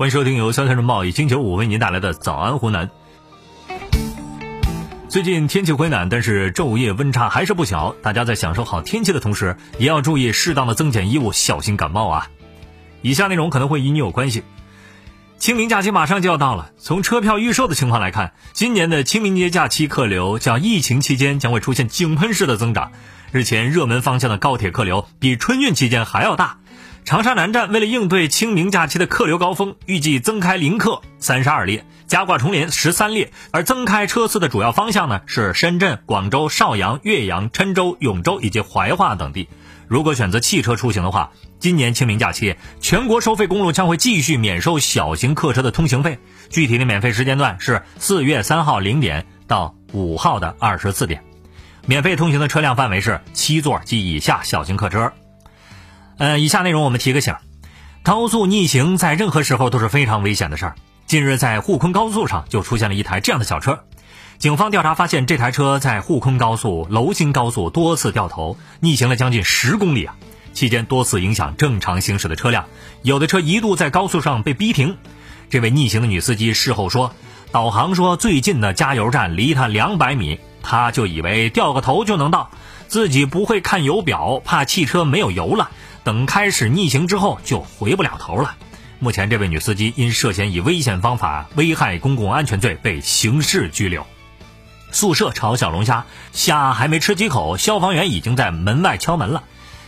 欢迎收听由三三人贸易金九五为您带来的早安湖南。最近天气回暖，但是昼夜温差还是不小。大家在享受好天气的同时，也要注意适当的增减衣物，小心感冒啊。以下内容可能会与你有关系。清明假期马上就要到了，从车票预售的情况来看，今年的清明节假期客流较疫情期间将会出现井喷式的增长。日前热门方向的高铁客流比春运期间还要大。长沙南站为了应对清明假期的客流高峰，预计增开临客三十二列，加挂重联十三列。而增开车次的主要方向呢是深圳、广州、邵阳、岳阳、郴州、永州以及怀化等地。如果选择汽车出行的话，今年清明假期全国收费公路将会继续免收小型客车的通行费。具体的免费时间段是四月三号零点到五号的二十四点。免费通行的车辆范围是七座及以下小型客车。呃，以下内容我们提个醒：高速逆行在任何时候都是非常危险的事儿。近日在沪昆高速上就出现了一台这样的小车，警方调查发现，这台车在沪昆高速、娄新高速多次掉头逆行了将近十公里啊，期间多次影响正常行驶的车辆，有的车一度在高速上被逼停。这位逆行的女司机事后说，导航说最近的加油站离她两百米，他就以为掉个头就能到，自己不会看油表，怕汽车没有油了。等开始逆行之后就回不了头了。目前，这位女司机因涉嫌以危险方法危害公共安全罪被刑事拘留。宿舍炒小龙虾，虾还没吃几口，消防员已经在门外敲门了。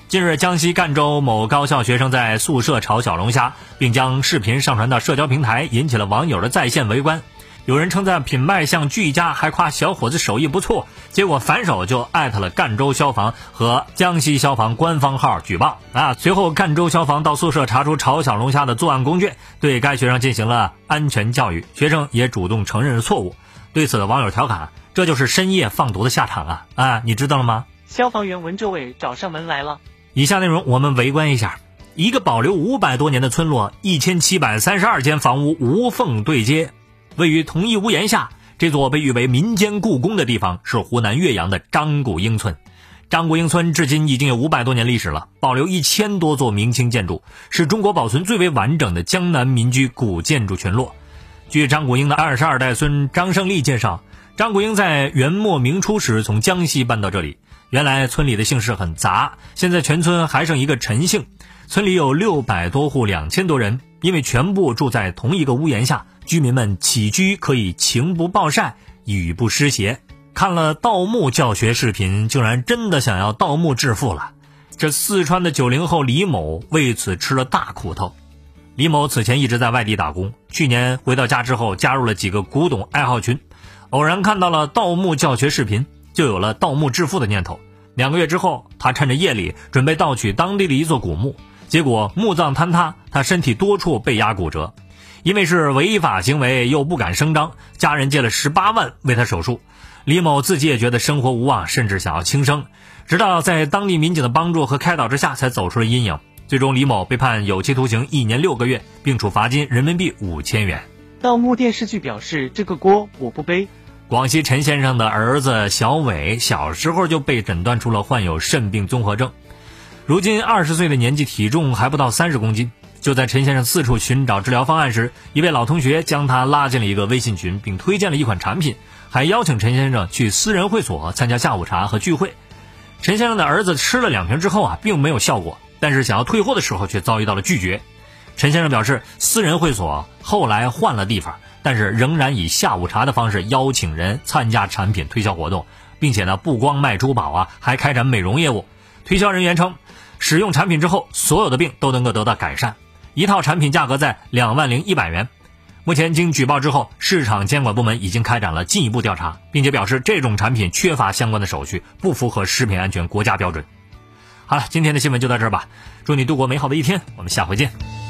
近日，江西赣州某高校学生在宿舍炒小龙虾，并将视频上传到社交平台，引起了网友的在线围观。有人称赞品卖相俱佳，还夸小伙子手艺不错。结果反手就艾特了赣州消防和江西消防官方号举报啊！随后赣州消防到宿舍查出炒小龙虾的作案工具，对该学生进行了安全教育，学生也主动承认了错误。对此，网友调侃：“这就是深夜放毒的下场啊！”啊，你知道了吗？消防员闻这味找上门来了。以下内容我们围观一下：一个保留五百多年的村落，一千七百三十二间房屋无缝对接。位于同一屋檐下，这座被誉为民间故宫的地方是湖南岳阳的张古英村。张古英村至今已经有五百多年历史了，保留一千多座明清建筑，是中国保存最为完整的江南民居古建筑群落。据张古英的二十二代孙张胜利介绍，张古英在元末明初时从江西搬到这里。原来村里的姓氏很杂，现在全村还剩一个陈姓。村里有六百多户，两千多人，因为全部住在同一个屋檐下。居民们起居可以晴不暴晒，雨不湿鞋。看了盗墓教学视频，竟然真的想要盗墓致富了。这四川的九零后李某为此吃了大苦头。李某此前一直在外地打工，去年回到家之后，加入了几个古董爱好群，偶然看到了盗墓教学视频，就有了盗墓致富的念头。两个月之后，他趁着夜里准备盗取当地的一座古墓，结果墓葬坍塌，他身体多处被压骨折。因为是违法行为，又不敢声张，家人借了十八万为他手术。李某自己也觉得生活无望，甚至想要轻生。直到在当地民警的帮助和开导之下，才走出了阴影。最终，李某被判有期徒刑一年六个月，并处罚金人民币五千元。盗墓电视剧表示：“这个锅我不背。”广西陈先生的儿子小伟小时候就被诊断出了患有肾病综合症，如今二十岁的年纪，体重还不到三十公斤。就在陈先生四处寻找治疗方案时，一位老同学将他拉进了一个微信群，并推荐了一款产品，还邀请陈先生去私人会所参加下午茶和聚会。陈先生的儿子吃了两瓶之后啊，并没有效果，但是想要退货的时候却遭遇到了拒绝。陈先生表示，私人会所后来换了地方，但是仍然以下午茶的方式邀请人参加产品推销活动，并且呢，不光卖珠宝啊，还开展美容业务。推销人员称，使用产品之后，所有的病都能够得到改善。一套产品价格在两万零一百元。目前经举报之后，市场监管部门已经开展了进一步调查，并且表示这种产品缺乏相关的手续，不符合食品安全国家标准。好了，今天的新闻就到这儿吧，祝你度过美好的一天，我们下回见。